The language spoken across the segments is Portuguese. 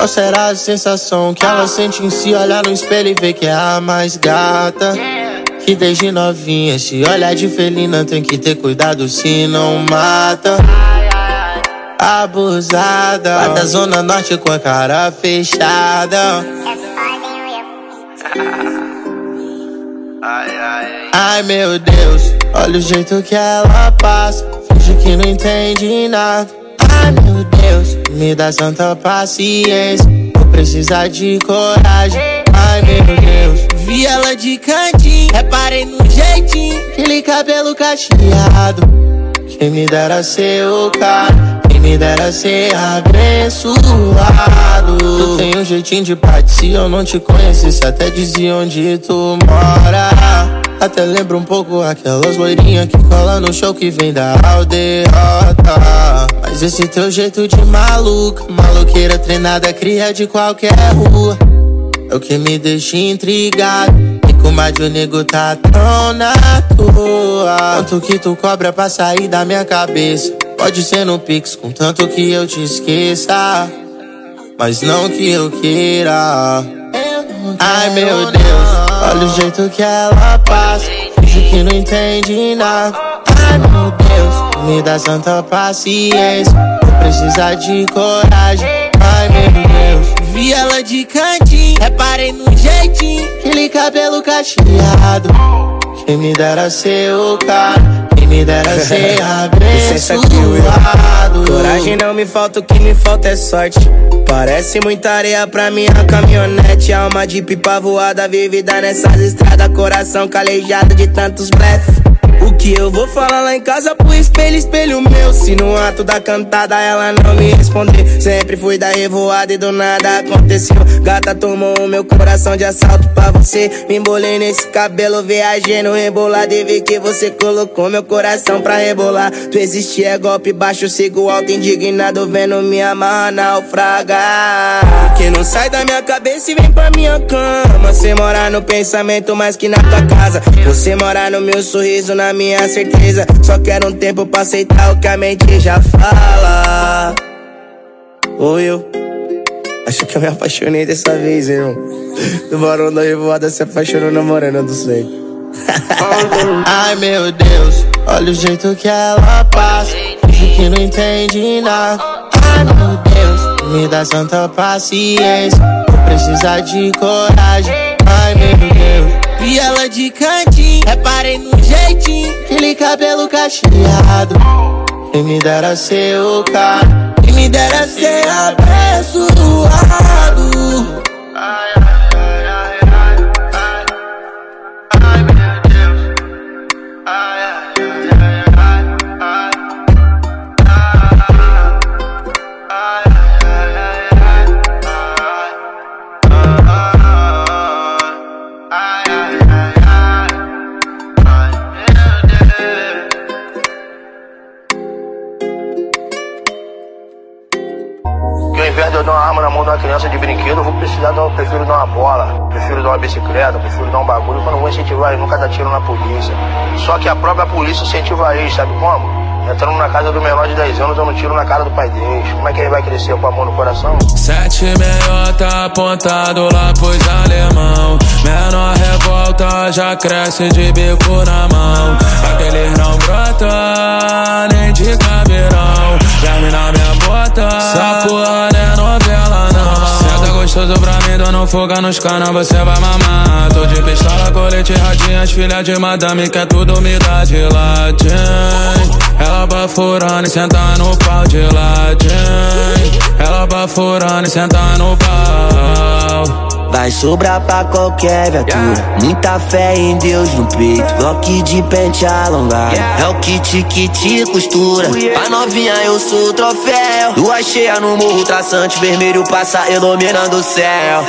Qual será a sensação que ela sente em si? Olhar no espelho e ver que é a mais gata. Que desde novinha, se olhar de felina, tem que ter cuidado se não mata. Abusada, lá da zona norte com a cara fechada. Ai meu Deus, olha o jeito que ela passa. Finge que não entende nada. Ai meu Deus, me dá santa paciência. Vou precisar de coragem. Ai meu Deus, vi ela de cantinho. Reparei no jeitinho, aquele cabelo cacheado. Quem me dera ser o cara. Quem me dera ser abençoado. Tu tem um jeitinho de parte se eu não te conhecesse. Até dizia onde tu mora. Até lembra um pouco aquelas loirinhas que cola no show que vem da aldeota. Mas esse teu jeito de maluca, maloqueira treinada, cria de qualquer rua. É o que me deixa intrigado. E com mais de o nego tá tão na tua. Quanto que tu cobra pra sair da minha cabeça? Pode ser no Pix, contanto que eu te esqueça. Mas não que eu queira. Ai meu Deus. Olha o jeito que ela passa. Finge que não entende nada. Ai meu Deus, me dá santa paciência. Vou precisar de coragem. Ai meu Deus, vi ela de cantinho. Reparei no jeitinho, aquele cabelo cacheado. Quem me dera ser o cara. Quem me dera ser abençoado. Coragem não me falta, o que me falta é sorte. Parece muita areia pra minha caminhonete. Alma de pipa voada, vivida nessas estradas. Coração calejado de tantos blefs. Que eu vou falar lá em casa pro espelho, espelho meu. Se no ato da cantada ela não me responder. Sempre fui da revoada e do nada aconteceu. Gata tomou o meu coração de assalto pra você. Me embolei nesse cabelo, viajei no rebolado e vi que você colocou meu coração pra rebolar. Tu existe é golpe baixo, sigo alto, indignado, vendo minha amarra naufragar. Que não sai da minha cabeça e vem pra minha cama. Você mora no pensamento mais que na tua casa. Você mora no meu sorriso, na minha certeza. Só quero um tempo pra aceitar o que a mente já fala. Ou eu. Acho que eu me apaixonei dessa vez, irmão. Do barão da revoada se apaixonou na morena do. Ai meu Deus, olha o jeito que ela passa. Finge que não entende nada. Ai meu Deus, me dá santa paciência. Vou precisar de coragem. Ai meu Deus, vi ela de cantinho. Reparei no jeitinho, aquele cabelo cacheado. Quem me dera ser o cara. Quem me dera ser abençoado. Dar, eu prefiro dar uma bola, prefiro dar uma bicicleta, prefiro dar um bagulho, que eu não vou incentivar ele nunca dar tiro na polícia. Só que a própria polícia incentiva ele, sabe como? Entrando na casa do menor de 10 anos, dando um tiro na cara do pai deles. Como é que ele vai crescer com amor no coração? Sete meiota apontado lá pros alemão Menor revolta já cresce de bico na mão Aqueles não brota nem de caveirão Germe na minha bota Essa porra Gostoso pra mim, dando foga nos canos Você vai mamar Tô de pistola, colete, radinhas Filha de madame, quer tudo me dá de latim ela bafurando e senta no pau de ladinho. Ela bafurando e senta no pau. Vai sobrar pra qualquer viatura. Muita fé em Deus no peito. Bloque de pente alongado. É o kit que te costura. A novinha, eu sou o troféu. Lua cheia no morro, traçante vermelho passa iluminando o céu.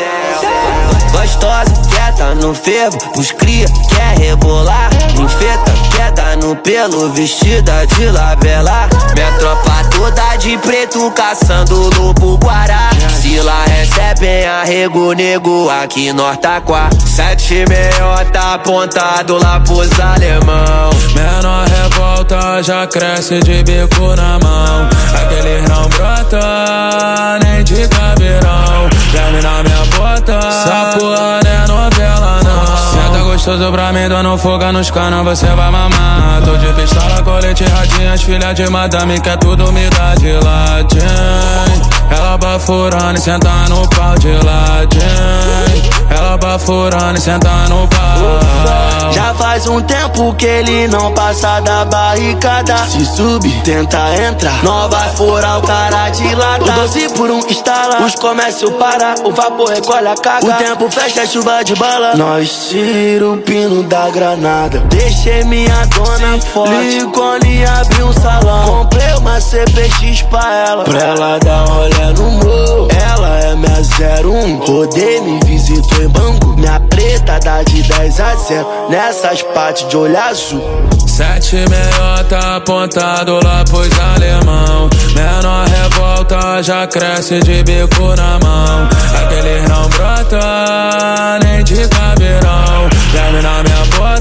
Gostosa, quieta no fervo. Os cria, quer rebolar. Infeta, quer dar no pelo. Vestida de labela. Minha tropa toda de preto, caçando lobo guará. Se lá recebem arrego nego aqui no Taquá. Sete meiota apontado lá pros alemão. Menor revolta já cresce de bico na mão. Aquele não brota nem de caveirão Verme na minha bota Essa porra não. É novela não Senta gostoso pra mim, dando foga nos canos Você vai mamar. Tô de pistola, colete, radinhas Filha de madame, quer tudo me dá de ladinho ela bafurando e senta no pau de ladinho. Ela bafurando e senta no pau. Já faz um tempo que ele não passa da barricada. Se subir, tenta entrar. Não vai furar o cara de lata. O doze por um instala. Os comércios para, o vapor recolhe a caga. O tempo fecha, chuva de bala. Nós tira o pino da granada. Deixei minha dona forte. Licone abriu um salão. Comprei uma CPX pra ela. Pra ela dar rolê no. Ela é minha 01. Rodei, me visitou em banco. Minha preta dá de 10 a 0. Nessas partes de olho azul. Sete meiota apontado lá pros alemão. Menor revolta já cresce de bico na mão. Aquele não brota nem de caveirão. Verme na minha bota.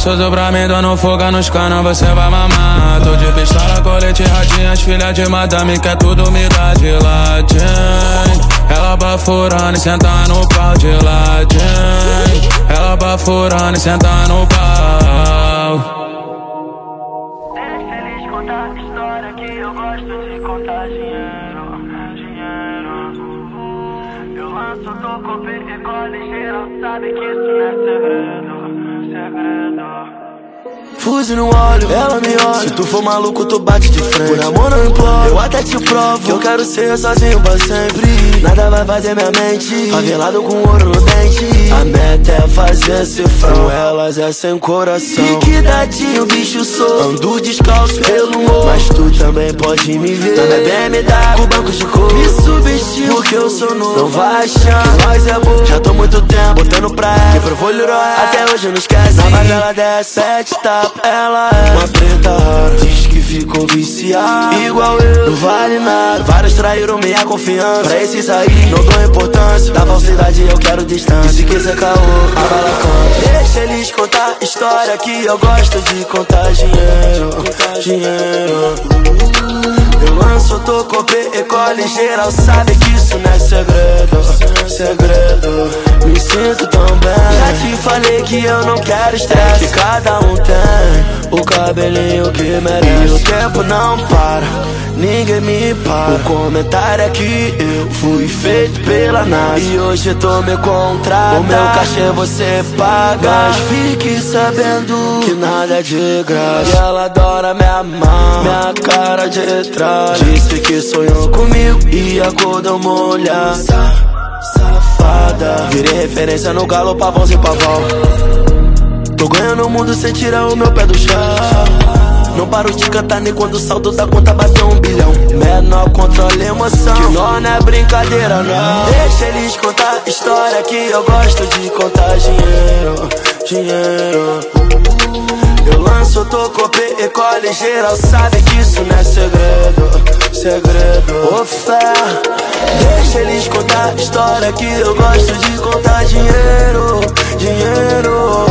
Gostoso pra mim, dando foga nos canos, você vai mamar. Tô de pistola, colete, radinhas, filha de madame, quer tudo me dá de ladinho. Ela bafurando e senta no pau de ladinho. Ela bafurando e senta no pau. Eu gosto de contar dinheiro, dinheiro. Eu lanço, toco, recolhe, geral sabe que isso não é segredo. Fuzil no olho, ela me olha. Se tu for maluco, tu bate de frente. Por amor, não imploro. Eu até te provo que eu quero ser sozinho pra sempre. Nada vai fazer minha mente. Favelado com ouro no dente. A meta é fazer cifrão. Elas é sem coração. Liquidadinho, bicho sou. Ando descalço pelo morro. Mas tu também pode me ver. Na minha BMW, com banco de couro. Me subestima porque eu sou novo. Não vai achar que nós é bom. Já tô muito tempo botando pra ela. Que provou Até hoje não esquece. Na base ela desce sete tapas. Ela é uma preta rara Diz que ficou viciada. Igual eu, não vale nada. Vários traíram minha confiança. Pra esses aí, não dou importância. Da falsidade eu quero distância. E se quiser caô, a bala Deixa eles contar história que eu gosto de contar dinheiro Dinheiro. Eu lanço, tô copê, ecole geral. Sabe que isso não é segredo Segredo Me sinto tão bem. Já te falei que eu não quero estresse. Que cada um tem o cabelinho que merece. E o tempo não para Ninguém me para. O comentário é que eu fui feito pela NASA. E hoje tô me contratando. O meu cachê você paga. Mas fique sabendo que nada é de graça. E ela adora me amar Minha cara de trás. Disse que sonhou comigo e acordou molhar Virei referência no galo, pavãozinho pavão Tô ganhando o mundo sem tirar o meu pé do chão. Não paro de cantar nem quando o saldo da conta bateu um bilhão. Menor controle emoção. Que não, não é brincadeira não. Deixa eles contar história que eu gosto de contar dinheiro Dinheiro Lanço, tô copê, ecole geral Sabe que isso não é segredo Segredo. Ô fé Deixa eles contar história que eu gosto de contar dinheiro Dinheiro.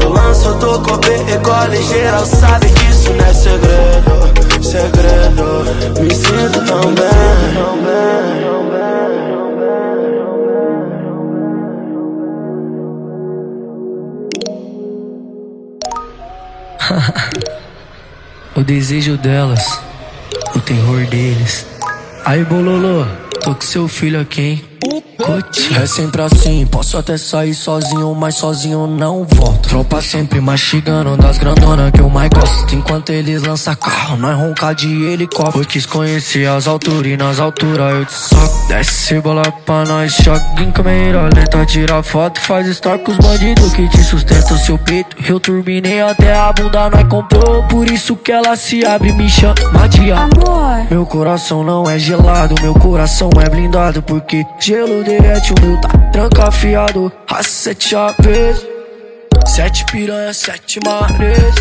Eu lanço, tô copê, ecole geral Sabe que isso não é segredo Segredo. Me sinto tão bem, tão bem. o desejo delas, o terror deles. Aí, bololô, tô com seu filho aqui, hein? É sempre assim, posso até sair sozinho, mas sozinho não volto. Tropa sempre mastigando das grandonas que eu mais gosto. Enquanto eles lançam carro, nós ronca de helicóptero. Eu quis conhecer as alturas e nas alturas eu te soco. Desce bola pra nós, choque em câmera lenta. Tira foto, faz story com os bandidos que te sustentam seu peito. Eu turbinei até a bunda, nós comprou. Por isso que ela se abre me chama de amor. Meu coração não é gelado, meu coração é blindado. Porque gelo derrete, o meu tá trancafiado. A sete chaves Sete piranha, sete mares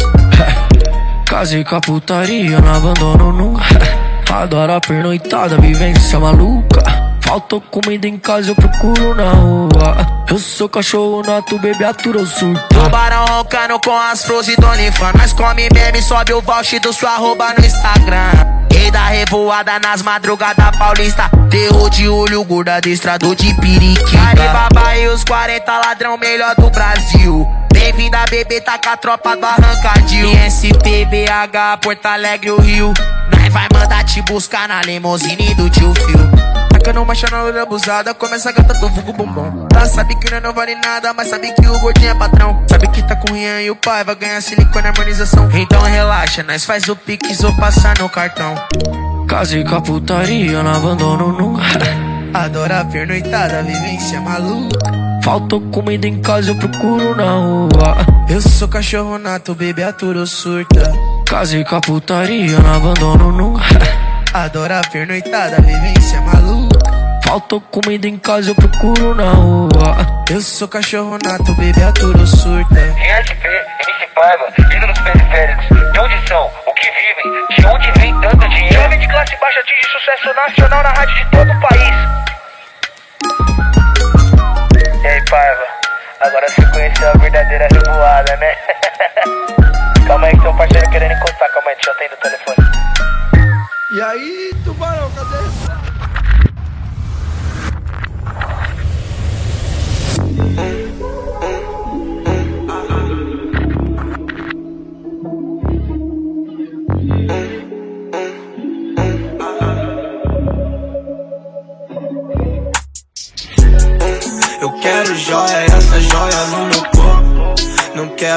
Casei com a putaria, não abandono nunca. Adoro a pernoitada, vivência maluca Faltou comida em casa, eu procuro na rua. Eu sou cachorro nato, bebê atura, eu surto. Tubarão roncando com as flores do Onifan. Nós come meme, sobe o voucher do sua arroba no Instagram. Rei da revoada nas madrugadas paulista. Terror de olho, gorda adestrador de periquita. Alibaba e os 40 ladrão melhor do Brasil. Bem-vinda, bebê, tá com a tropa do arrancadinho. SPBH, Porto Alegre, o Rio. Nós vai mandar te buscar na limousine do tio Phil. Marcha na loira abusada, começa a gata do vulgo bombom. Ela sabe que não, não vale nada, mas sabe que o gordinho é patrão. Sabe que tá com Rian e o pai vai ganhar silicone harmonização. Então relaxa, nós faz o pix ou passar no cartão. Casei com a putaria, não abandono nunca. Adora a pernoitada, vivência maluca. Faltou comida em casa, eu procuro na rua. Eu sou cachorro nato, bebê aturo surta. Casei com a putaria, não abandono nunca. Adora a pernoitada, vivência maluca. Faltou comida em casa, eu procuro na rua. Eu sou cachorro nato, bebê aturo surta. RSP, MC Paiva, ídolos periféricos. De onde são? O que vivem? De onde vem tanto dinheiro? Jovem de classe baixa atinge sucesso nacional na rádio de todo o país. E aí, Paiva? Agora você conheceu a verdadeira revoada, né? calma aí que seu parceiro querendo encostar. Calma aí, deixa eu atender o telefone. E aí, tubarão,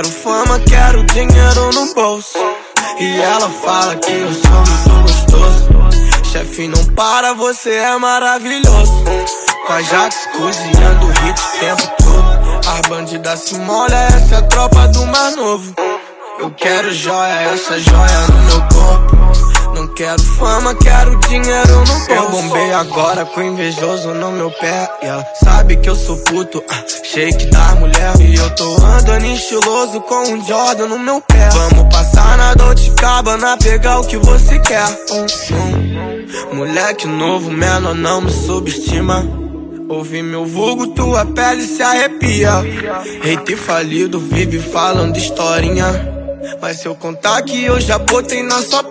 quero fama, quero dinheiro no bolso. E ela fala que eu sou muito gostoso. Chefe, não para, você é maravilhoso. Com a Jax cozinhando hit o tempo todo. As bandidas se molha, essa é a tropa do mar novo. Eu quero joia, essa joia no meu corpo. Não quero fama, quero dinheiro no bolso. Eu bombei agora com invejoso no meu pé. E ela sabe que eu sou puto, ah, shake da mulher. E eu tô andando estiloso com um Jordan no meu pé. Vamos passar na Dolce Cabana, pegar o que você quer. Hum, hum. Moleque novo, menor, não me subestima. Ouvi meu vulgo, tua pele se arrepia. Hater falido, vive falando historinha. Mas se eu contar que eu já botei na sua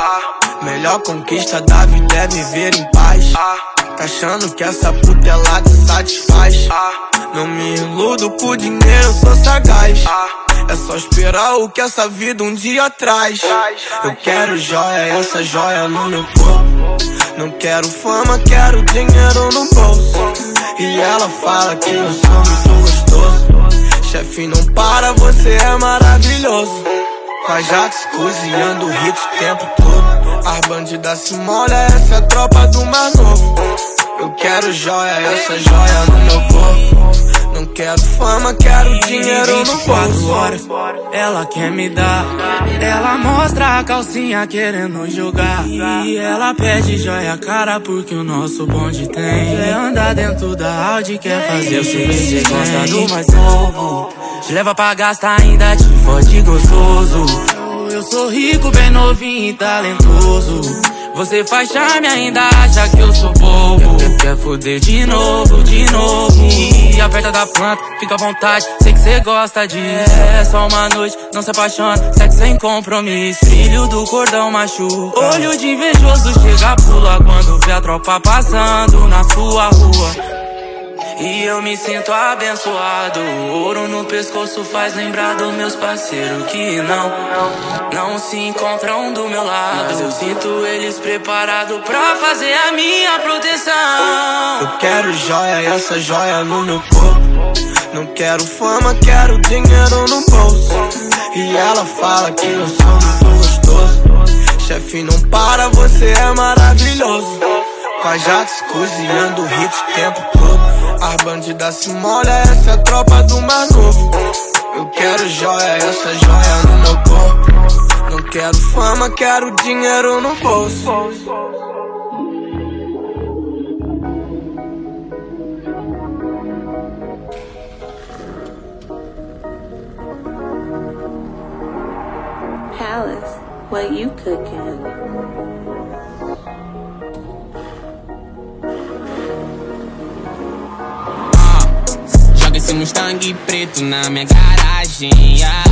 ah, Melhor conquista da vida é viver em paz. Tá achando que essa puta ela te satisfaz? Ah, Não me iludo por dinheiro, sou sagaz. Ah, É só esperar o que essa vida um dia traz. Eu quero joia, essa joia no meu corpo. Não quero fama, quero dinheiro no bolso. E ela fala que eu sou muito gostoso Chefe, não para, você é maravilhoso. Com a Jax cozinhando hits o tempo todo. As bandidas se molha, essa é a tropa do mar novo. Eu quero joia, essa joia no meu corpo. Não quero fama, quero dinheiro no bolso. horas, ela quer me dar. Ela mostra a calcinha querendo jogar. E ela pede joia cara porque o nosso bonde tem. Quer andar dentro da Audi, quer fazer o serviço. Gosta do mais novo. Te leva pra gastar ainda te fode gostoso. Eu sou rico, bem novinho e talentoso. Você faz charme ainda acha que eu sou bobo. Quer, quer foder de novo, de novo. E aperta da planta, fica à vontade. Sei que cê gosta disso. É só uma noite, não se apaixona. Sexo sem compromisso. Filho do cordão machuca. Olho de invejoso chega pula quando vê a tropa passando na sua rua. E eu me sinto abençoado. Ouro no pescoço faz lembrar dos meus parceiros que não, não se encontram do meu lado. Mas eu sinto eles preparados pra fazer a minha proteção. Eu quero joia, essa joia no meu corpo. Não quero fama, quero dinheiro no bolso. E ela fala que eu sou muito gostoso. Chefe, não para, você é maravilhoso. Com a Jax cozinhando hits o tempo todo. As bandidas se molha, essa é a tropa do mar novo. Eu quero joia, essa joia no meu corpo. Não quero fama, quero dinheiro no bolso. Palace, what you cooking? Esse Mustang preto na minha garagem. Yeah.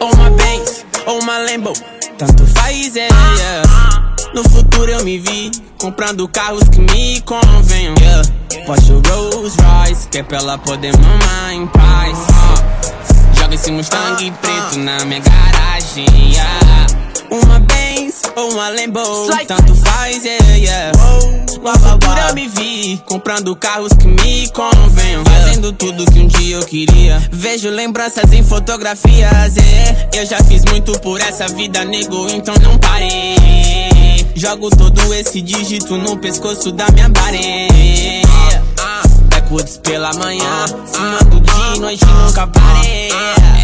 Ou uma Benz, ou uma Lambo, tanto faz, é. Yeah. No futuro eu me vi comprando carros que me convenham. Yeah. Porsche Rolls Royce, que é pra ela poder mamar em paz. Uh. Joga esse Mustang preto na minha garagem. Yeah. Uma Benz ou uma Lambo, tanto faz, yeah, yeah. Futuro eu me vi comprando carros que me convenham. Fazendo tudo que um dia eu queria. Vejo lembranças em fotografias, yeah. Eu já fiz muito por essa vida, nego, então não parei. Jogo todo esse dígito no pescoço da minha bareia. Ah, backwoods pela manhã, fumando noite nunca parei.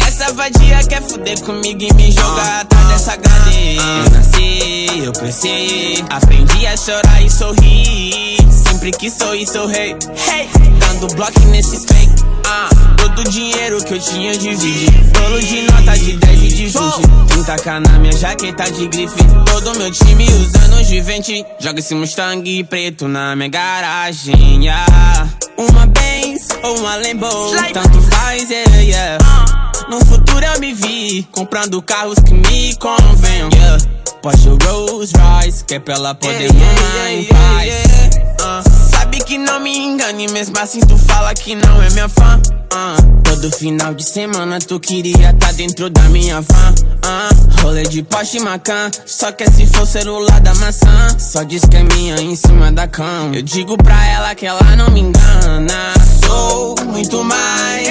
Essa vadia quer fuder comigo e me jogar atrás dessa grade. Eu nasci, eu cresci, aprendi a chorar e sorrir. Sempre que sou e sou rei, hey, dando bloco nesses fake. Ah, todo o dinheiro que eu tinha dividi. Bolo de nota de 10 e de 20. 30k na minha jaqueta de grife. Todo meu time usando Givente. Joga esse Mustang preto na minha garagem. Yeah. Uma Benz ou uma Lambo, tanto faz, yeah, yeah. No futuro eu me vi comprando carros que me convenham. Yeah. Porsche Rolls Royce, que é pra ela poder mamar em paz. Uh, sabe que não me engane, mesmo assim tu fala que não é minha fã. Uh, todo final de semana tu queria tá dentro da minha van. Uh, rolê de Porsche Macan, só quer se for celular da maçã. Só diz que é minha em cima da cama. Eu digo pra ela que ela não me engana. Sou muito mais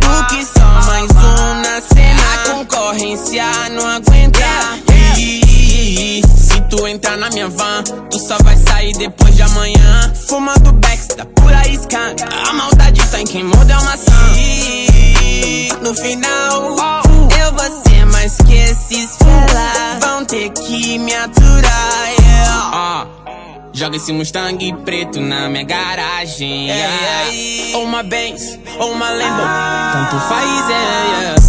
do que só mais um na cena. A concorrência não aguenta. Se tu entrar na minha van, tu só vai sair depois de amanhã. Fumando Bex da pura iscanga. A maldade tá em quem mordeu maçã. E no final, eu vou ser mais que esses fela. Vão ter que me aturar. Yeah. Ah. Joga esse Mustang preto na minha garagem. Yeah. Ou uma Benz, ou uma Lambo, tanto faz, é. Yeah.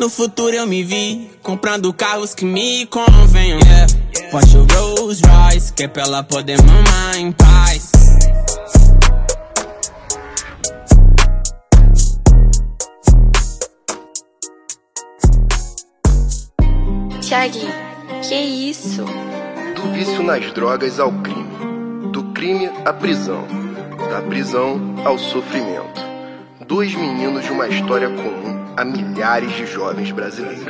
No futuro eu me vi comprando carros que me convenham. Yeah. Porsche Rolls Royce, que é pra ela poder mamar em paz. Tiaguinho, que isso? Do vício nas drogas ao crime. Do crime à prisão. Da prisão ao sofrimento. Dois meninos de uma história comum a milhares de jovens brasileiros.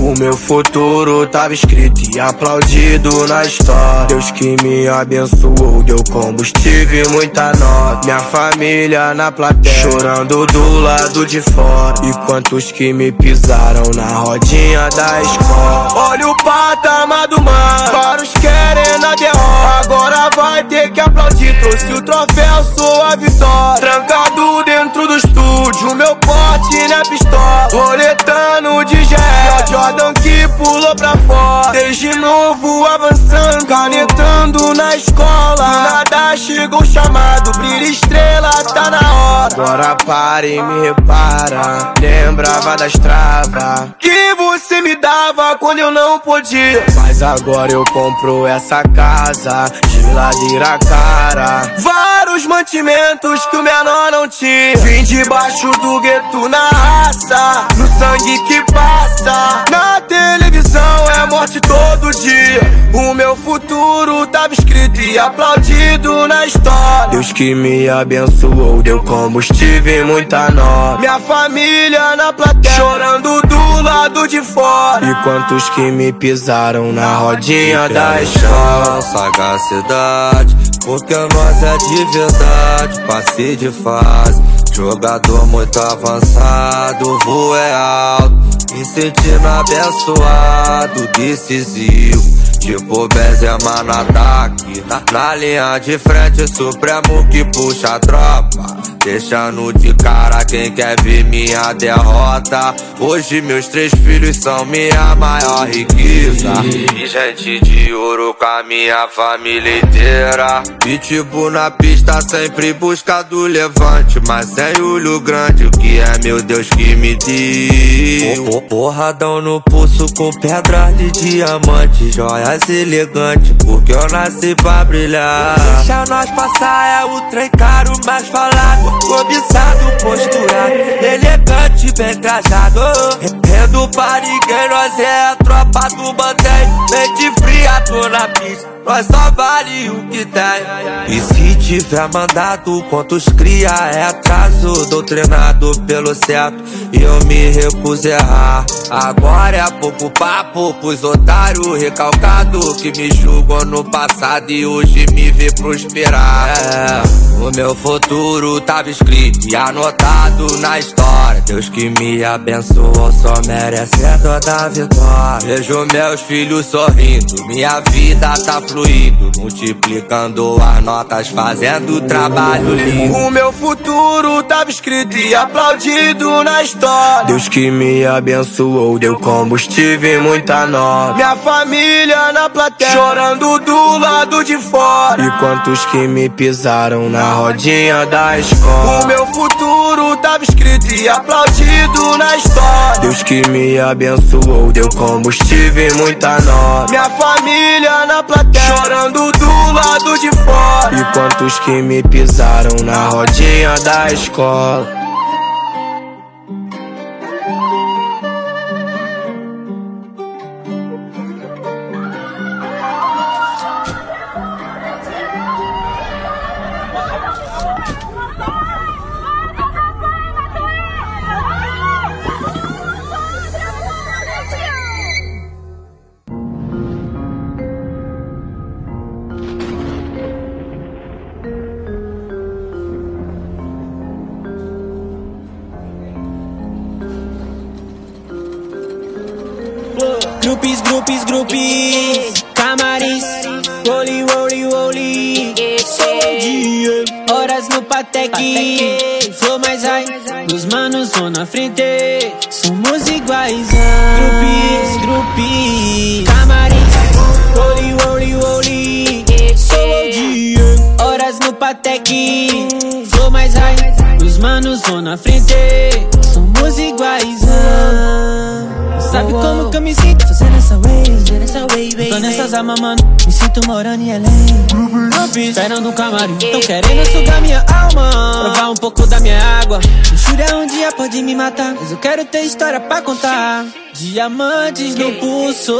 O meu futuro tava escrito e aplaudido na história. Deus que me abençoou, deu combustível e muita nota. Minha família na plateia, chorando do lado de fora. E quantos que me pisaram na rodinha da escola. Olha o patamar do mar, vários querem na derrota. Agora vai ter que aplaudir, trouxe o troféu, sua vitória. Trancado dentro do estúdio, meu porte na pistola. Roletando de gel, Jordan que pulou pra fora. Desde novo avançando, canetando na escola. Nada chegou o chamado, brilha estrela, tá na hora. Agora para e me repara, lembrava das travas. Que você me dava quando eu não podia. Mas agora eu compro essa casa, geladeira cara. Vários mantimentos que o menor não tinha. Vim debaixo do gueto na raça, no sangue que passa. O meu futuro tava escrito e aplaudido na história. Deus que me abençoou, deu combustível e muita nota. Minha família na plateia, chorando do lado de fora. E quantos que me pisaram na rodinha da escola. Sagacidade, porque nós é de verdade, passe de fase. Jogador muito avançado, voo é alto. Me sentindo abençoado, decisivo. Tipo Benzema no ataque. Na, na linha de frente, Supremo que puxa a tropa. Deixando de cara quem quer ver minha derrota. Hoje meus três filhos são minha maior riqueza. E gente de ouro com a minha família inteira. Pitbull na pista sempre busca do levante. Mas sem olho grande, o que é meu Deus que me deu? Porradão no pulso com pedras de diamante. Joia mais elegante, porque eu nasci pra brilhar. Deixa nós passar, é o trem caro, mais falado. Cobiçado, posturado, elegante, bem trajado. Rendo pra ninguém, nós é a tropa do mantém. Mente fria, tô na pista. Nós só vale o que tem. E se tiver mandado, quantos cria é atraso. Doutrinado pelo certo e eu me recuso a errar. Agora é pouco papo pros otários que me julgam no passado e hoje me vê prosperar. É, o meu futuro tava escrito e anotado na história. Deus que me abençoou só merece toda a vitória. Vejo meus filhos sorrindo, minha vida tá fluindo multiplicando as notas, fazendo trabalho lindo. O meu futuro tava escrito e aplaudido na história. Deus que me abençoou, deu combustível e muita nota. Minha família na plateia, chorando do lado de fora. E quantos que me pisaram na rodinha da escola. O meu futuro tava escrito e aplaudido na história. Deus que me abençoou, deu combustível e muita nota. Minha família na plateia chorando do lado de fora. E quantos que me pisaram na rodinha da escola. Patek, flow mais high, dos manos vão na frente, somos iguais. Grupis, grupis, camarins, woli, woli, woli. Horas no Patek, flow mais high, dos manos vão na frente, somos iguais. Sabe como que eu me sinto fazendo essa way, fazendo essa way, baby. Tô nessas armas, mano, me sinto morando em LA. Esperando um camarim, tão querendo sugar minha alma. Provar um pouco da minha água. Jura um dia pode me matar, mas eu quero ter história pra contar. Diamantes no pulso.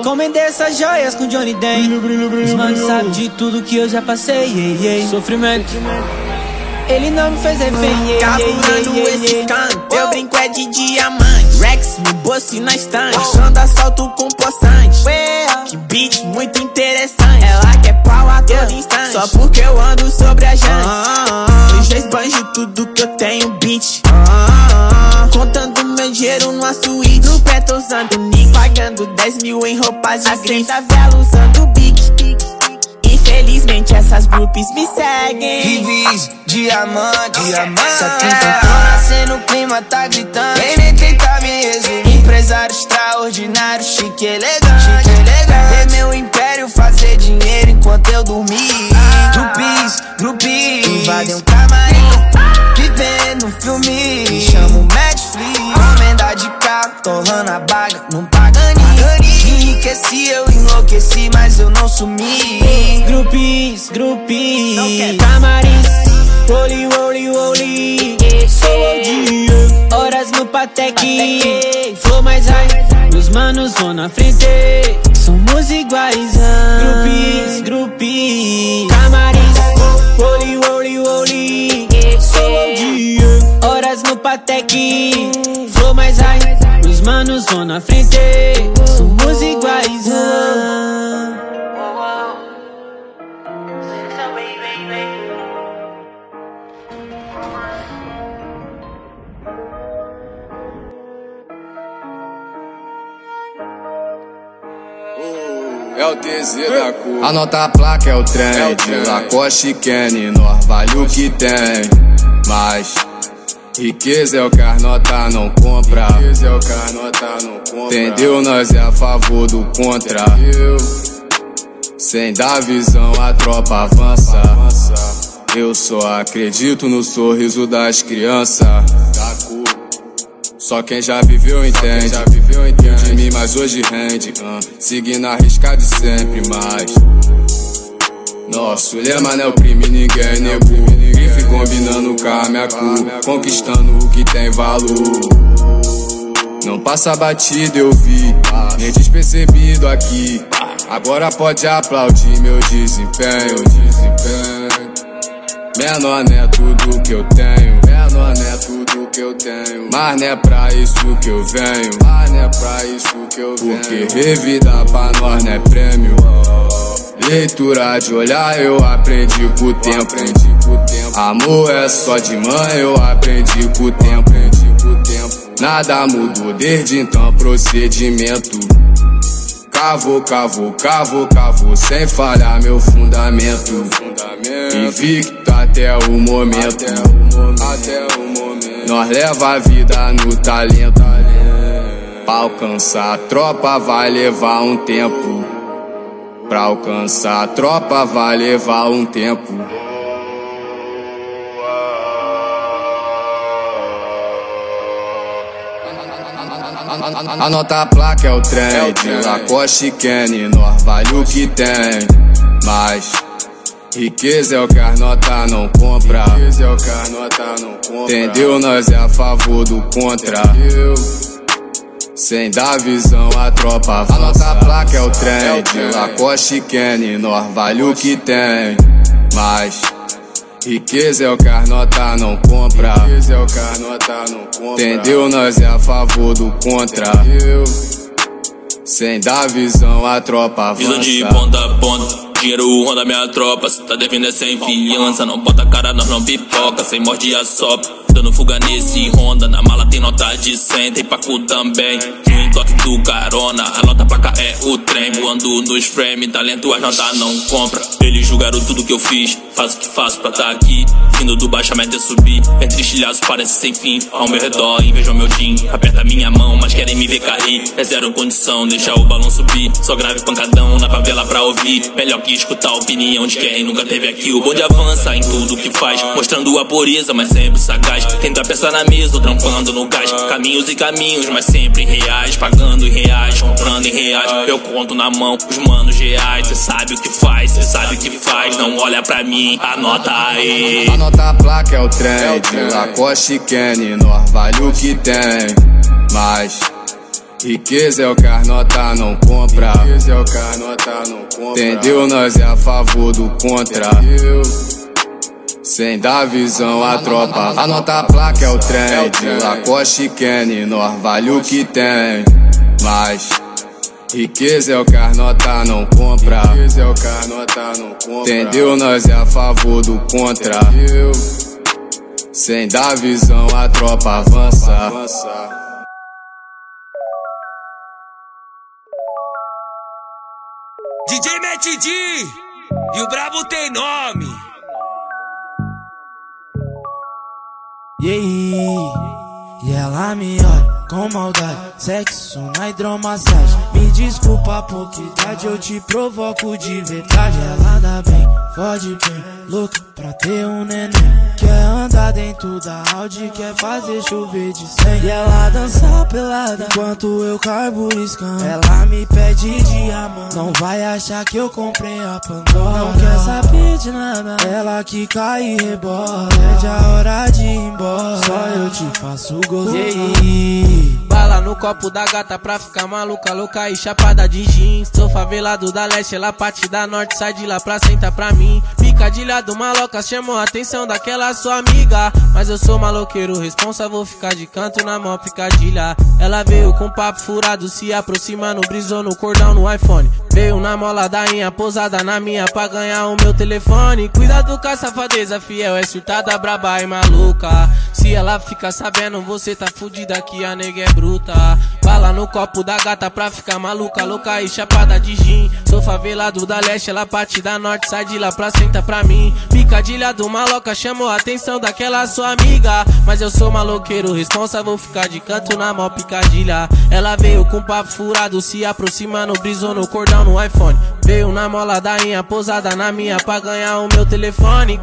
Encomendei essas joias com Johnny Den. Os manos sabem de tudo que eu já passei. Yeah, yeah. Sofrimento. Ele não me fez efeito. Capurando esse canto, eu brinco é de diamante. Rex no bolso e na estante. Achando asfalto com poçante. Que beat muito interessante. Ela quer pau a todo instante. Só porque eu ando sobre a jante. Eu já esbanjo tudo que eu tenho, bitch. Contando meu dinheiro numa suíte. No pé tô usando Nick. Pagando 10 mil em roupas de grife. da vela usando Bic. Infelizmente essas groupies me seguem. Vivis, diamante, diamante. Só quintentona sendo o clima tá gritando. Vem nem tentar me resumir. Empresário extraordinário, chique e elegante. Chique elegante. Ver meu império fazer dinheiro enquanto eu dormir. Grupis, grupis. Invadem um camarim. Vivendo um filme. Me chamo Netflix. Comenda de carro, torrando a baga. Não paga nem. Enriqueci, eu enlouqueci, mas eu não sumi. Grupis, grupis, camarins, woli. Sou OG, horas no Patek, flow mais high. Meus manos vão na frente, somos iguais. Grupis, grupis, camarins, woli. Sou OG, horas no Patek, flow mais high. Manos vão na frente, somos iguais. É o TZ da cor. Anota a placa, é o trem. É o trem. Lacoste Kenny, nós vale o que tem. Mas riqueza é o que as nota não compra. Riqueza é o que as nota não compra. Entendeu? Nós é a favor do contra. Entendeu? Sem dar visão, a tropa avança. Eu só acredito no sorriso das crianças. Só quem já viveu entende. Já viveu entende. De mim, mas hoje rende. Uh, seguindo a risca de sempre mais. Nosso lema não é o crime, ninguém nego. Grife combinando com a minha cor. Conquistando o que tem valor. Não passa batido, eu vi. Nem despercebido aqui. Agora pode aplaudir meu desempenho. desempenho. Menor não é tudo que eu tenho. Menor não é tudo que eu tenho. Mas não é pra isso que eu venho. Mas não é pra isso que eu venho. Porque revida pra nós não é prêmio. Leitura de olhar eu aprendi com o tempo. Amor é só de mãe, eu aprendi com o tempo. Nada mudou desde então, procedimento. Cavou, cavou, cavou, cavou, sem falhar meu fundamento. Invicto até o momento. Até o momento. Nós leva a vida no talento. Pra alcançar a tropa vai levar um tempo. Pra alcançar a tropa vai levar um tempo. Anota a placa é o trem, de Lacoste Kenny, nós vale o que tem. Mas riqueza é o que as nota não compra. Riqueza é o que as nota não compra. Entendeu? Nós é a favor do contra. Sem dar visão a tropa avança. A placa é o trem, de Lacoste Kenny, nós vale o que tem. Mas Riqueza é o que as nota não compra. Riqueza é o que as nota não compra. Entendeu? Nós é a favor do contra. Sem dar visão, a tropa avança. Visão de ponta a ponta. Dinheiro ronda minha tropa, cê tá devendo é sem fiança. Não bota cara, nós não pipoca, sem morde a sopa. Dando fuga nesse Honda, na mala tem nota de 100, tem pacu também. No entoque do carona, a nota placa é o trem. Voando nos frame, talento as notas não compra. Eles julgaram tudo que eu fiz, faço o que faço pra tá aqui. Vindo do baixamento é subir, entre estilhaços parece sem fim. Ao meu redor, invejam meu jean, aperta minha mão, mas querem me ver cair. É zero condição, deixa o balão subir. Só grave pancadão na favela pra ouvir. Melhor que escutar a opinião de quem nunca teve aqui. O bonde avança em tudo que faz, mostrando a pureza, mas sempre sagaz. Tendo a peça na mesa, trampando no gás. Caminhos e caminhos, mas sempre reais. Pagando em reais, comprando em reais. Eu conto na mão os manos reais. Cê sabe o que faz, cê sabe o que faz. Não olha pra mim, anota aí. Anota a placa é o trem, de Lacoste Kenny, nós vale o que tem. Mas. Riqueza é o que as nota não compra. Riqueza é o que as nota não compra. Entendeu? Nós é a favor do contra. Sem dar visão a tropa. Anota a placa é o trem, de Lacoste Kenny, nós vale o que tem. Mas. Riqueza é o que as nota não compra. Riqueza é o que as nota não compra. Entendeu? Nós é a favor do contra. Sem dar visão a tropa avança. DJ Matt D e o Brabo tem nome. Aí? E ela me olha com maldade, sexo na hidromassagem. Desculpa pouca idade, eu te provoco de verdade. Ela dá bem, fode bem, louca pra ter um neném. Quer andar dentro da Audi, quer fazer chover de 100. E ela dança pelada enquanto eu carbo iscando. Ela me pede diamante, não vai achar que eu comprei a Pandora. Não quer saber de nada, ela que cai e rebola. Pede a hora de ir embora, só eu te faço gozar. No copo da gata pra ficar maluca, louca e chapada de jeans. Sou favelado da leste, ela parte da norte, sai de lá pra sentar pra mim. Picadilha do maloca chamou a atenção daquela sua amiga. Mas eu sou maloqueiro, responsa, vou ficar de canto na mão picadilha. Ela veio com papo furado, se aproximando, brisou no cordão no iPhone. Veio na mola da inha, posada na minha pra ganhar o meu telefone. Cuidado com a safadeza, fiel, é surtada, braba e maluca. Se ela fica sabendo, você tá fudida que a nega é bruta. Bala no copo da gata pra ficar maluca, louca e chapada de gin. Sou favelado da leste, ela parte da norte, sai de lá pra sentar pra mim. Picadilha do maloca chamou a atenção daquela sua amiga. Mas eu sou maloqueiro, responsa, vou ficar de canto na mó picadilha. Ela veio com papo furado, se aproximando, brisou no cordão no iPhone. Veio na mola da inha, posada na minha pra ganhar o meu telefone.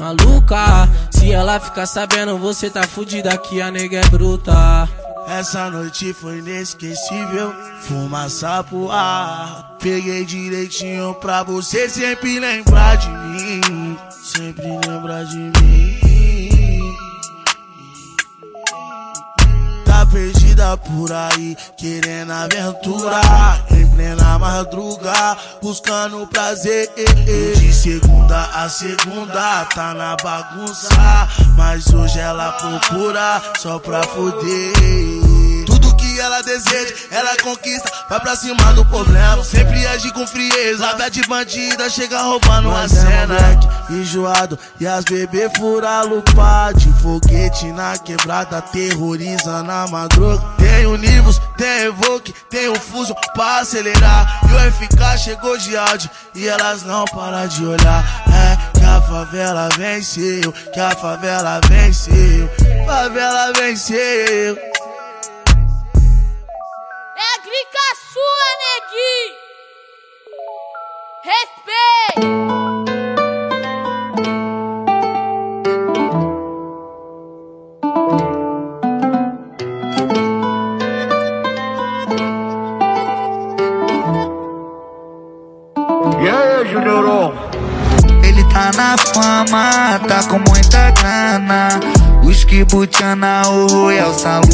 Maluca, Se ela ficar sabendo, você tá fudida que a nega é bruta. Essa noite foi inesquecível, fumaça pro ar. Peguei direitinho pra você sempre lembrar de mim. Sempre lembrar de mim. Perdida por aí, querendo aventura. Em plena madruga, buscando prazer. De segunda a segunda, tá na bagunça. Mas hoje ela procura só pra foder. Que ela deseja, ela conquista, vai pra cima do problema. Sempre age com frieza, a de bandida chega roubando a cena. enjoado e as bebê fura lupa de foguete na quebrada, terrorizando a madruga. Tem o Nivus, tem Evoque, tem o Fuso pra acelerar. E o FK chegou de áudio e elas não param de olhar. É que a favela venceu, que a favela venceu, favela venceu. Sua, neguinho! Respeito! E? Ele tá na fama, tá com muita grana. Os que butiana, o Royal Salu.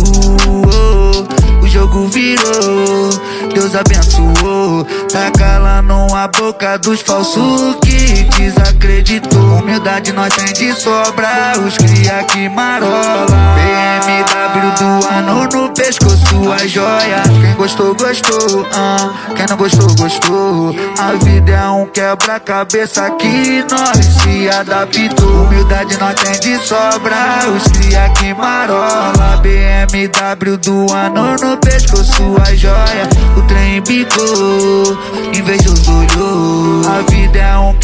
O jogo virou, Deus abençoou. Tá calando a boca dos falsos que desacreditou. Humildade nós tem de sobra, os cria que marola. BMW do ano no pescoço, a joia. Quem gostou, gostou. ah. Quem não gostou, gostou. A vida é um quebra-cabeça que nós se adaptou. Humildade nós tem de sobra, os cria que marola. BMW do ano no pescoço, a joia. O trem bicou, invejoso olhou. A vida é um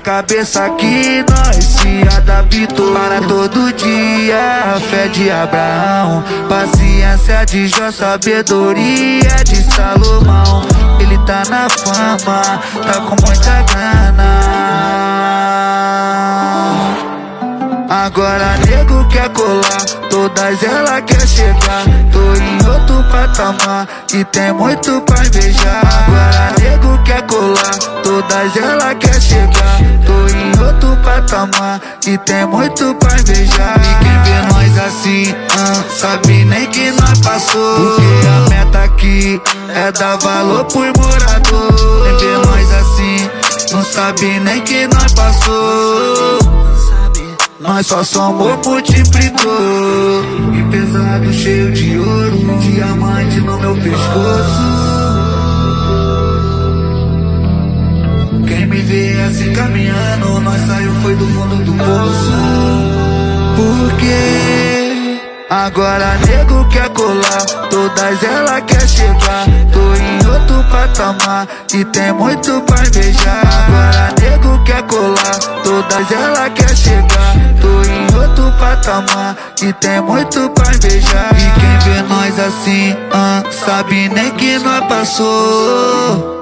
quebra-cabeça que nós se adaptou. Para todo dia, a fé de Abraão. Paciência de Jó, sabedoria de Salomão. Ele tá na fama, tá com muita grana. Agora nego quer colar, todas ela quer chegar. Tô em outro patamar e tem muito pra invejar. Agora nego quer colar, todas ela quer chegar. Tô em outro patamar e tem muito pra invejar. E quem vê nós assim, sabe nem que nós passou. Porque a meta aqui é dar valor pro morador. Quem vê nós assim, não sabe nem que nós passou. Nós só somos multiplicou E pesado cheio de ouro Diamante no meu pescoço. Quem me vê assim caminhando Nós saiu foi do fundo do poço. Por quê? Agora nego quer colar. Todas ela quer chegar. Tô em outro patamar E tem muito pra invejar. Agora nego quer colar. Todas ela quer chegar. Tô em outro patamar E tem muito pra invejar. E quem vê nós assim ah, Sabe nem que nós passou